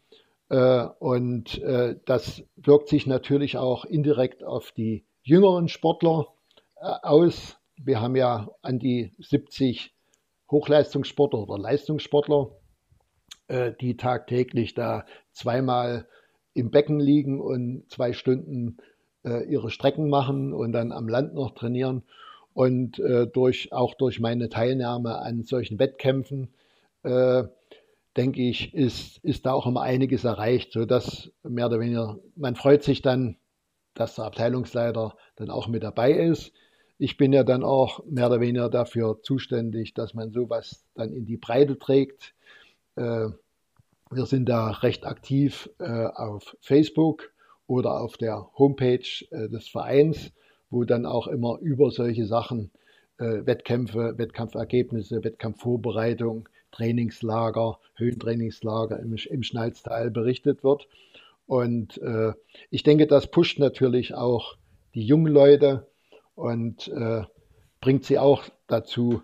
Äh, und äh, das wirkt sich natürlich auch indirekt auf die jüngeren Sportler äh, aus. Wir haben ja an die 70 Hochleistungssportler oder Leistungssportler, äh, die tagtäglich da zweimal im Becken liegen und zwei Stunden äh, ihre Strecken machen und dann am Land noch trainieren. Und äh, durch, auch durch meine Teilnahme an solchen Wettkämpfen, denke ich, ist, ist da auch immer einiges erreicht, sodass mehr oder weniger, man freut sich dann, dass der Abteilungsleiter dann auch mit dabei ist. Ich bin ja dann auch mehr oder weniger dafür zuständig, dass man sowas dann in die Breite trägt. Äh, wir sind da recht aktiv äh, auf Facebook oder auf der Homepage äh, des Vereins wo dann auch immer über solche Sachen, Wettkämpfe, Wettkampfergebnisse, Wettkampfvorbereitung, Trainingslager, Höhentrainingslager im, im Schnalztal berichtet wird. Und ich denke, das pusht natürlich auch die jungen Leute und äh, bringt sie auch dazu,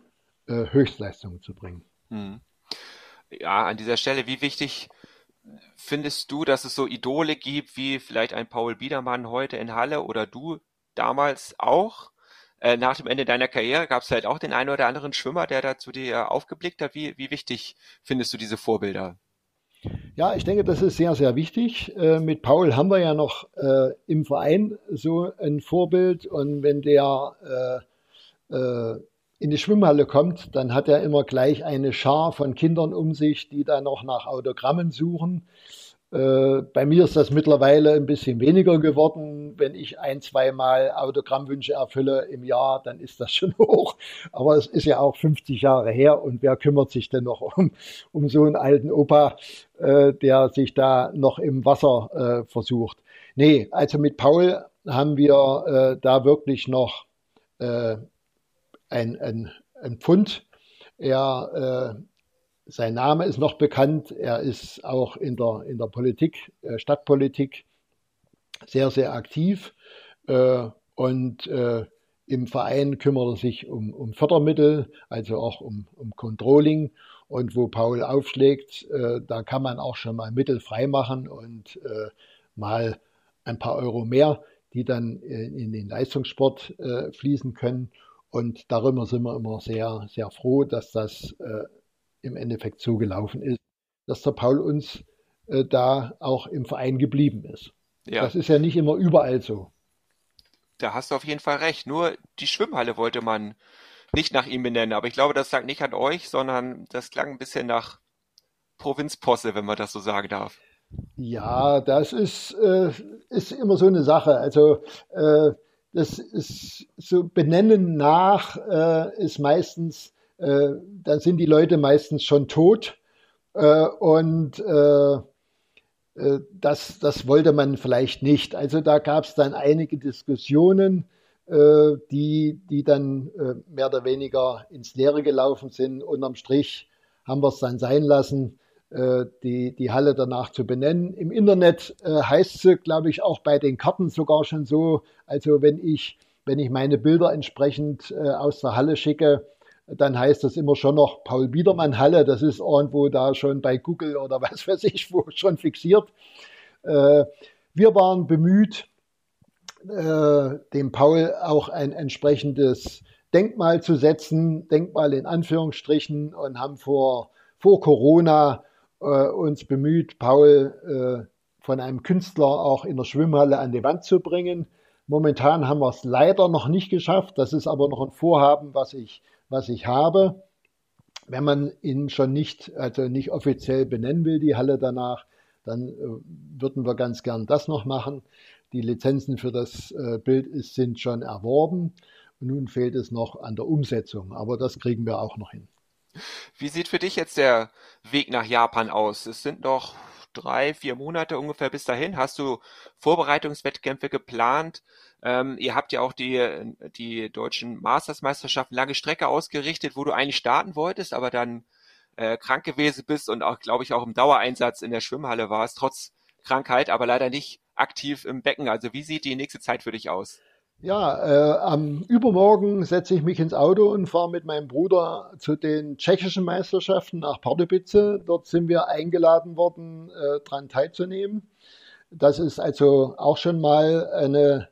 äh, Höchstleistungen zu bringen. Hm. Ja, an dieser Stelle, wie wichtig findest du, dass es so Idole gibt, wie vielleicht ein Paul Biedermann heute in Halle oder du damals auch. Äh, nach dem Ende deiner Karriere gab es halt auch den einen oder anderen Schwimmer, der da zu dir aufgeblickt hat. Wie, wie wichtig findest du diese Vorbilder? Ja, ich denke, das ist sehr, sehr wichtig. Äh, mit Paul haben wir ja noch äh, im Verein so ein Vorbild und wenn der äh, in die Schwimmhalle kommt, dann hat er immer gleich eine Schar von Kindern um sich, die da noch nach Autogrammen suchen. Äh, bei mir ist das mittlerweile ein bisschen weniger geworden. Wenn ich ein, zweimal Autogrammwünsche erfülle im Jahr, dann ist das schon hoch. Aber es ist ja auch 50 Jahre her und wer kümmert sich denn noch um, um so einen alten Opa, äh, der sich da noch im Wasser äh, versucht? Nee, also mit Paul haben wir äh, da wirklich noch äh, ein, ein, ein Pfund. Er sein Name ist noch bekannt. Er ist auch in der, in der Politik, äh, Stadtpolitik sehr, sehr aktiv. Äh, und äh, im Verein kümmert er sich um, um Fördermittel, also auch um, um Controlling. Und wo Paul aufschlägt, da kann man auch schon mal Mittel freimachen und mal ein paar Euro mehr, die dann in, den Leistungssport fließen können. Und darüber sind wir immer sehr, sehr froh, dass das im Endeffekt so gelaufen ist, dass der Paul uns äh, da auch im Verein geblieben ist. Ja. Das ist ja nicht immer überall so. Da hast du auf jeden Fall recht. Nur die Schwimmhalle wollte man nicht nach ihm benennen. Aber ich glaube, das lag nicht an euch, sondern das klang ein bisschen nach Provinzposse, wenn man das so sagen darf. Ja, das ist, äh, ist immer so eine Sache. Also äh, das ist so benennen nach äh, ist meistens äh, dann sind die Leute meistens schon tot. Äh, und äh, das, das wollte man vielleicht nicht. Also da gab es dann einige Diskussionen, die, die dann mehr oder weniger ins Leere gelaufen sind. Unterm Strich haben wir es dann sein lassen, die, die Halle danach zu benennen. Im Internet heißt es, glaube ich, auch bei den Karten sogar schon so. Also wenn ich wenn ich meine Bilder entsprechend äh, aus der Halle schicke, dann heißt das immer schon noch Paul Biedermann Halle. Das ist irgendwo da schon bei Google oder was weiß ich wo schon fixiert. Äh, wir waren bemüht, äh, dem Paul auch ein entsprechendes Denkmal zu setzen, Denkmal in Anführungsstrichen, und haben vor, vor Corona äh, uns bemüht, Paul von einem Künstler auch in der Schwimmhalle an die Wand zu bringen. Momentan haben wir es leider noch nicht geschafft. Das ist aber noch ein Vorhaben, was ich, was ich habe. Wenn man ihn schon nicht, also nicht offiziell benennen will, die Halle danach, dann äh, würden wir ganz gern das noch machen. Die Lizenzen für das äh, Bild ist, sind schon erworben. Und nun fehlt es noch an der Umsetzung, aber das kriegen wir auch noch hin. Wie sieht für dich jetzt der Weg nach Japan aus? Es sind noch drei, vier Monate ungefähr bis dahin. Hast du Vorbereitungswettkämpfe geplant? Ähm, ihr habt ja auch die, die deutschen Mastersmeisterschaften lange Strecke ausgerichtet, wo du eigentlich starten wolltest, aber dann äh, krank gewesen bist und auch, glaube ich, auch im Dauereinsatz in der Schwimmhalle warst, trotz Krankheit, aber leider nicht aktiv im Becken. Also wie sieht die nächste Zeit für dich aus? Ja, äh, am Übermorgen setze ich mich ins Auto und fahre mit meinem Bruder zu den tschechischen Meisterschaften nach Pardubice. Dort sind wir eingeladen worden, äh, daran teilzunehmen. Das ist also auch schon mal eine,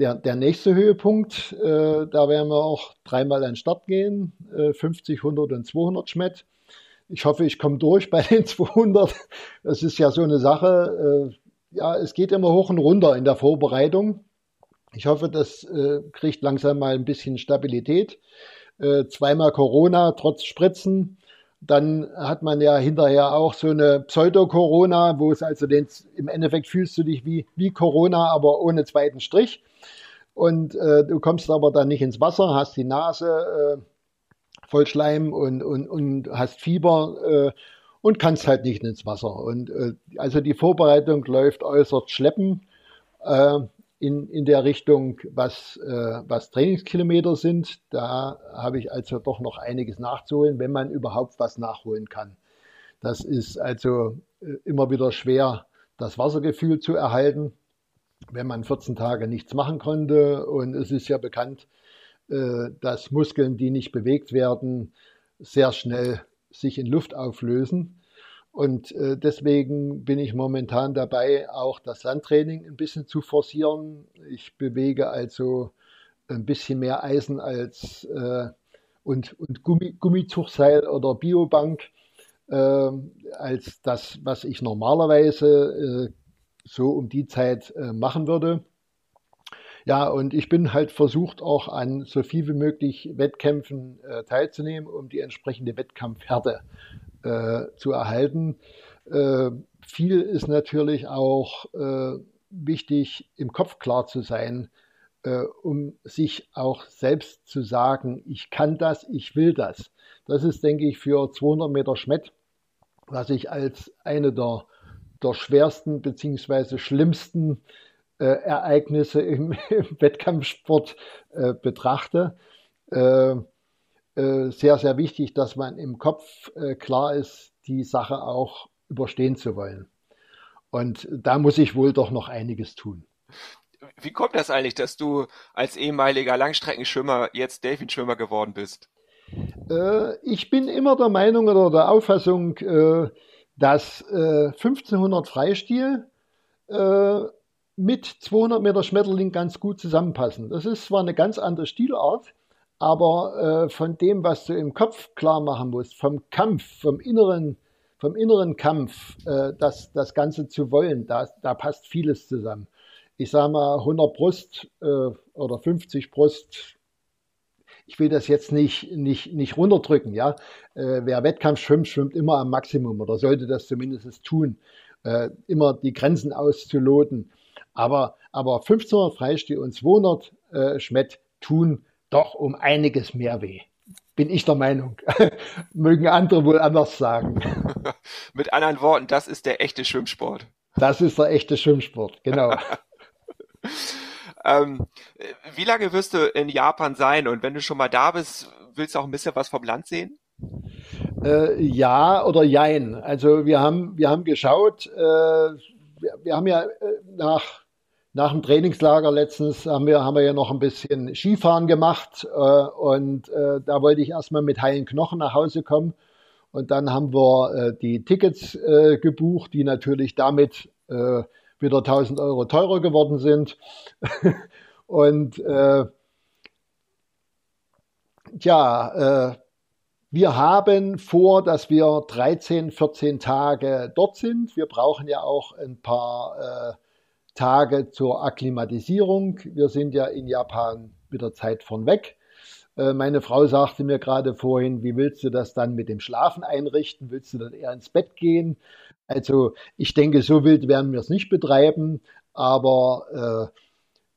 der, der nächste Höhepunkt. Äh, da werden wir auch dreimal an den Start gehen, äh, 50, 100 und 200 Schmett. Ich hoffe, ich komme durch bei den 200. Das ist ja so eine Sache. Äh, ja, es geht immer hoch und runter in der Vorbereitung. Ich hoffe, das äh, kriegt langsam mal ein bisschen Stabilität. Äh, zweimal Corona trotz Spritzen. Dann hat man ja hinterher auch so eine Pseudo-Corona, wo es also den, im Endeffekt fühlst du dich wie, wie Corona, aber ohne zweiten Strich. Und äh, du kommst aber dann nicht ins Wasser, hast die Nase äh, voll Schleim und, und, und hast Fieber äh, und kannst halt nicht ins Wasser. Und äh, also die Vorbereitung läuft äußerst schleppen. Äh, in, in der Richtung, was, äh, was Trainingskilometer sind. Da habe ich also doch noch einiges nachzuholen, wenn man überhaupt was nachholen kann. Das ist also immer wieder schwer, das Wassergefühl zu erhalten, wenn man 14 Tage nichts machen konnte. Und es ist ja bekannt, äh, dass Muskeln, die nicht bewegt werden, sehr schnell sich in Luft auflösen. Und äh, deswegen bin ich momentan dabei, auch das Sandtraining ein bisschen zu forcieren. Ich bewege also ein bisschen mehr Eisen als äh, und, und Gummi, Gummizugseil oder Biobank als das, was ich normalerweise so um die Zeit äh, machen würde. Ja, und ich bin halt versucht, auch an so viel wie möglich Wettkämpfen äh, teilzunehmen, um die entsprechende Wettkampfhärte äh, zu erhalten. Äh, viel ist natürlich auch äh, wichtig, im Kopf klar zu sein, äh, um sich auch selbst zu sagen, ich kann das, ich will das. Das ist, denke ich, für 200 Meter Schmett, was ich als eine der, der schwersten bzw. schlimmsten äh, Ereignisse im, im Wettkampfsport äh, betrachte. Äh, äh, sehr, sehr wichtig, dass man im Kopf äh, klar ist, die Sache auch überstehen zu wollen. Und da muss ich wohl doch noch einiges tun. Wie kommt das eigentlich, dass du als ehemaliger Langstreckenschwimmer jetzt Delfinschwimmer geworden bist? Äh, ich bin immer der Meinung oder der Auffassung, dass 1500 Freistil mit 200 Meter Schmetterling ganz gut zusammenpassen. Das ist zwar eine ganz andere Stilart, aber äh, von dem, was du im Kopf klar machen musst, vom Kampf, vom inneren, vom inneren Kampf, äh, das, das Ganze zu wollen, da, da passt vieles zusammen. Ich sage mal 100 Brust äh, oder 50 Brust. Ich will das jetzt nicht, nicht, nicht runterdrücken, ja. Äh, wer Wettkampf schwimmt, schwimmt immer am Maximum oder sollte das zumindest tun, äh, immer die Grenzen auszuloten. Aber, aber 1500 Freistil und 200 äh, Schmett tun doch um einiges mehr weh. Bin ich der Meinung. Mögen andere wohl anders sagen. Mit anderen Worten, das ist der echte Schwimmsport. Das ist der echte Schwimmsport, genau. ähm, wie lange wirst du in Japan sein? Und wenn du schon mal da bist, willst du auch ein bisschen was vom Land sehen? Äh, ja oder jein. Also wir haben, wir haben geschaut, äh, wir, wir, haben ja äh, nach nach dem Trainingslager letztens haben wir, haben wir ja noch ein bisschen Skifahren gemacht äh, und äh, da wollte ich erstmal mit heilen Knochen nach Hause kommen. Und dann haben wir äh, die Tickets gebucht, die natürlich damit wieder 1000 Euro teurer geworden sind. und äh, ja, wir haben vor, dass wir 13, 14 Tage dort sind. Wir brauchen ja auch ein paar Tage zur Akklimatisierung. Wir sind ja in Japan mit der Zeit von weg. Äh, meine Frau sagte mir gerade vorhin, wie willst du das dann mit dem Schlafen einrichten? Willst du dann eher ins Bett gehen? Also ich denke, so wild werden wir es nicht betreiben, aber äh,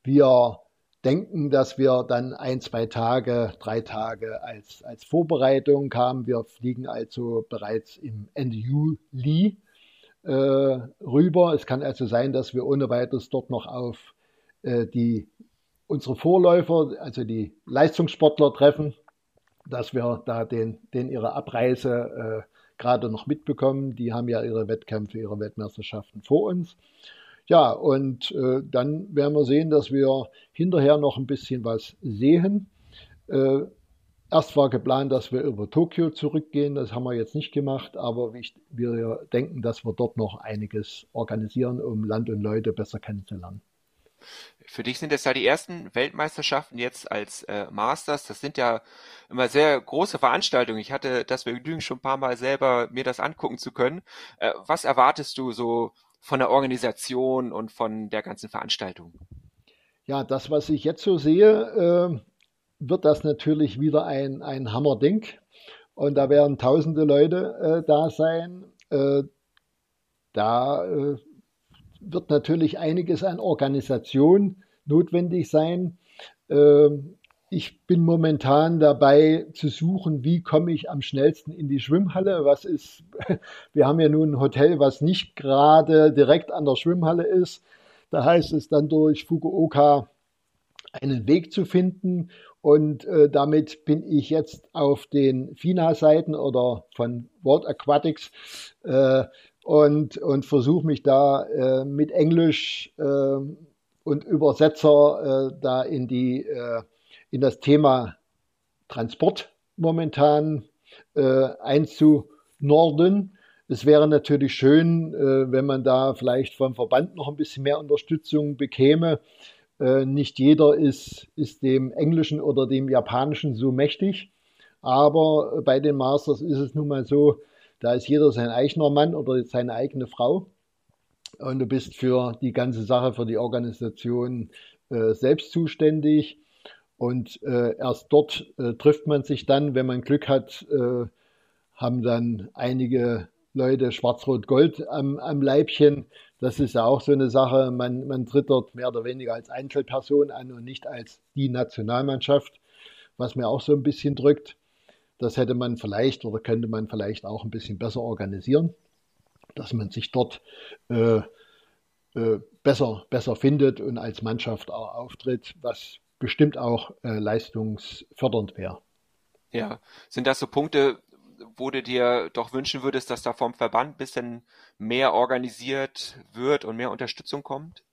wir denken, dass wir dann ein, zwei Tage, drei Tage als, als Vorbereitung haben. Wir fliegen also bereits im Ende Juli äh, rüber. Es kann also sein, dass wir ohne weiteres dort noch auf äh, die unsere Vorläufer, also die Leistungssportler treffen, dass wir da den, den ihre Abreise äh, gerade noch mitbekommen. Die haben ja ihre Wettkämpfe, ihre Weltmeisterschaften vor uns. Ja, und äh, dann werden wir sehen, dass wir hinterher noch ein bisschen was sehen. Äh, Erst war geplant, dass wir über Tokio zurückgehen. Das haben wir jetzt nicht gemacht, aber wir denken, dass wir dort noch einiges organisieren, um Land und Leute besser kennenzulernen. Für dich sind es ja die ersten Weltmeisterschaften jetzt als äh, Masters. Das sind ja immer sehr große Veranstaltungen. Ich hatte das Vergnügen schon ein paar Mal selber mir das angucken zu können. Äh, was erwartest du so von der Organisation und von der ganzen Veranstaltung? Ja, das, was ich jetzt so sehe, äh, wird das natürlich wieder ein, ein Hammerding. Und da werden tausende Leute äh, da sein. Äh, da äh, wird natürlich einiges an Organisation notwendig sein. Ähm, ich bin momentan dabei zu suchen, wie komme ich am schnellsten in die Schwimmhalle. Was ist, wir haben ja nun ein Hotel, was nicht gerade direkt an der Schwimmhalle ist. Da heißt es dann durch Fukuoka einen Weg zu finden. Und äh, damit bin ich jetzt auf den FINA-Seiten oder von World Aquatics äh, und, und versuche mich da äh, mit Englisch äh, und Übersetzer äh, da in, die, äh, in das Thema Transport momentan einzunorden. Es wäre natürlich schön, wenn man da vielleicht vom Verband noch ein bisschen mehr Unterstützung bekäme äh, nicht jeder ist, ist dem Englischen oder dem Japanischen so mächtig. Aber bei den Masters ist es nun mal so, da ist jeder sein eigener Mann oder seine eigene Frau. Und du bist für die ganze Sache, für die Organisation äh, selbst zuständig. Und äh, erst dort äh, trifft man sich dann, wenn man Glück hat, äh, haben dann einige Leute Schwarz-Rot-Gold am, am Leibchen. Das ist ja auch so eine Sache. Man, man tritt dort mehr oder weniger als Einzelperson an und nicht als die Nationalmannschaft, was mir auch so ein bisschen drückt. Das hätte man vielleicht oder könnte man vielleicht auch ein bisschen besser organisieren, dass man sich dort äh, äh, besser, besser findet und als Mannschaft auftritt, was bestimmt auch äh, leistungsfördernd wäre. Ja, sind das so Punkte, wo du dir doch wünschen würdest, dass da vom Verband ein bisschen mehr organisiert wird und mehr Unterstützung kommt?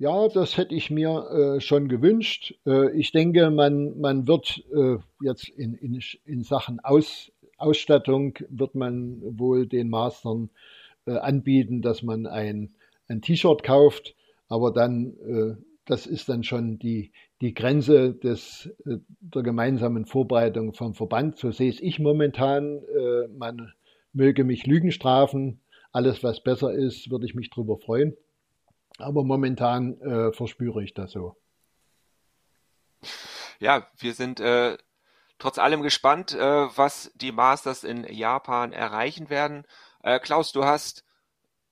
Ja, das hätte ich mir äh, schon gewünscht. Äh, ich denke, man, man wird äh, jetzt in, in, in Sachen Aus, Ausstattung, wird man wohl den Mastern äh, anbieten, dass man ein, ein T-Shirt kauft, aber dann äh, das ist dann schon die, die Grenze des, äh, der gemeinsamen Vorbereitung vom Verband. So sehe es ich momentan. Man möge mich Lügen strafen. Alles, was besser ist, würde ich mich darüber freuen. Aber momentan äh, verspüre ich das so. Ja, wir sind äh, trotz allem gespannt, äh, was die Masters in Japan erreichen werden. Äh, Klaus, du hast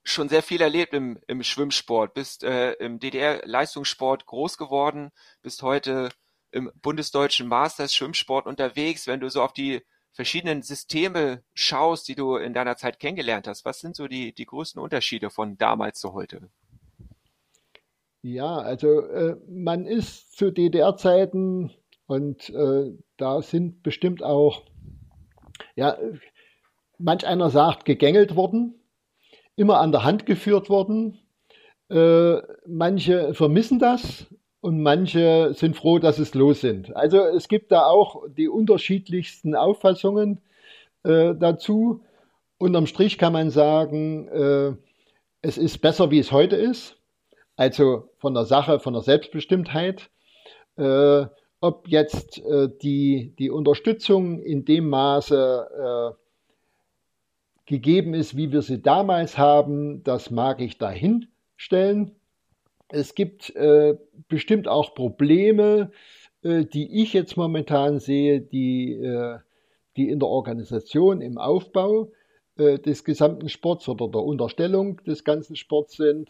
schon sehr viel erlebt im, im Schwimmsport, bist äh, im DDR-Leistungssport groß geworden, bist heute im bundesdeutschen Masters Schwimmsport unterwegs. Wenn du so auf die verschiedenen Systeme schaust, die du in deiner Zeit kennengelernt hast, was sind so die, die größten Unterschiede von damals zu heute? Ja, also äh, man ist zu DDR-Zeiten und äh, da sind bestimmt auch, ja, manch einer sagt, gegängelt worden immer an der Hand geführt worden. Äh, manche vermissen das und manche sind froh, dass es los sind. Also es gibt da auch die unterschiedlichsten Auffassungen äh, dazu. Unterm Strich kann man sagen, äh, es ist besser, wie es heute ist. Also von der Sache, von der Selbstbestimmtheit. Äh, ob jetzt äh, die, die Unterstützung in dem Maße äh, gegeben ist, wie wir sie damals haben, das mag ich dahinstellen. Es gibt äh, bestimmt auch Probleme, äh, die ich jetzt momentan sehe, die, äh, die in der Organisation, im Aufbau des gesamten Sports oder der Unterstellung des ganzen Sports sind,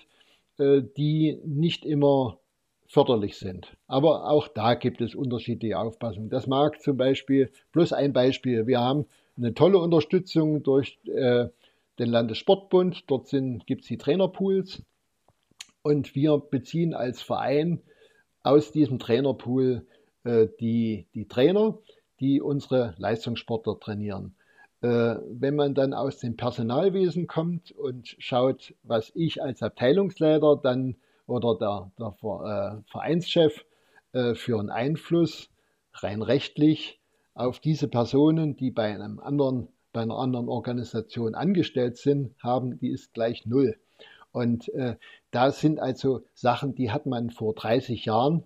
die nicht immer förderlich sind. Aber auch da gibt es unterschiedliche Auffassungen. Das mag zum Beispiel, plus ein Beispiel, wir haben eine tolle Unterstützung durch äh, den Landessportbund. Dort gibt es die Trainerpools und wir beziehen als Verein aus diesem Trainerpool äh, die, die Trainer, die unsere Leistungssportler trainieren. Äh, wenn man dann aus dem Personalwesen kommt und schaut, was ich als Abteilungsleiter dann oder der, der äh, Vereinschef äh, für einen Einfluss rein rechtlich auf diese Personen, die bei einem anderen, bei einer anderen Organisation angestellt sind, haben, die ist gleich null. Und äh, da sind also Sachen, die hat man vor 30 Jahren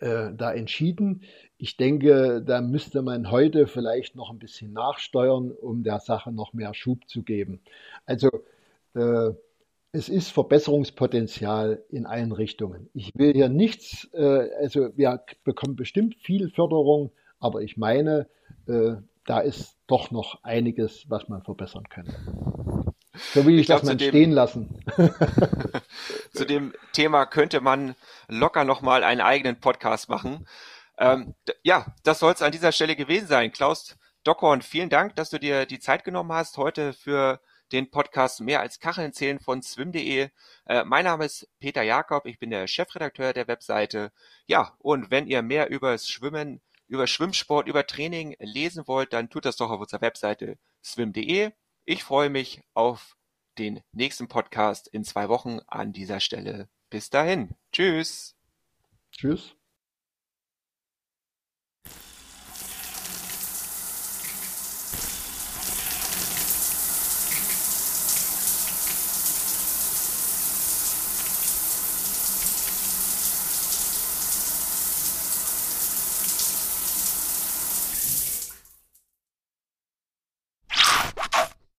äh, da entschieden. Ich denke, da müsste man heute vielleicht noch ein bisschen nachsteuern, um der Sache noch mehr Schub zu geben. Also äh, es ist Verbesserungspotenzial in allen Richtungen. Ich will hier nichts, äh, also wir bekommen bestimmt viel Förderung, aber ich meine, äh, da ist doch noch einiges, was man verbessern könnte. So will ich, ich das mal stehen lassen. zu dem Thema könnte man locker nochmal einen eigenen Podcast machen. Ähm, ja, das soll es an dieser Stelle gewesen sein. Klaus Dockhorn, vielen Dank, dass du dir die Zeit genommen hast heute für den Podcast Mehr als Kacheln zählen von swim.de. Äh, mein Name ist Peter Jakob, ich bin der Chefredakteur der Webseite. Ja, und wenn ihr mehr über Schwimmen über Schwimmsport, über Training lesen wollt, dann tut das doch auf unserer Webseite swim.de. Ich freue mich auf den nächsten Podcast in zwei Wochen an dieser Stelle. Bis dahin. Tschüss. Tschüss.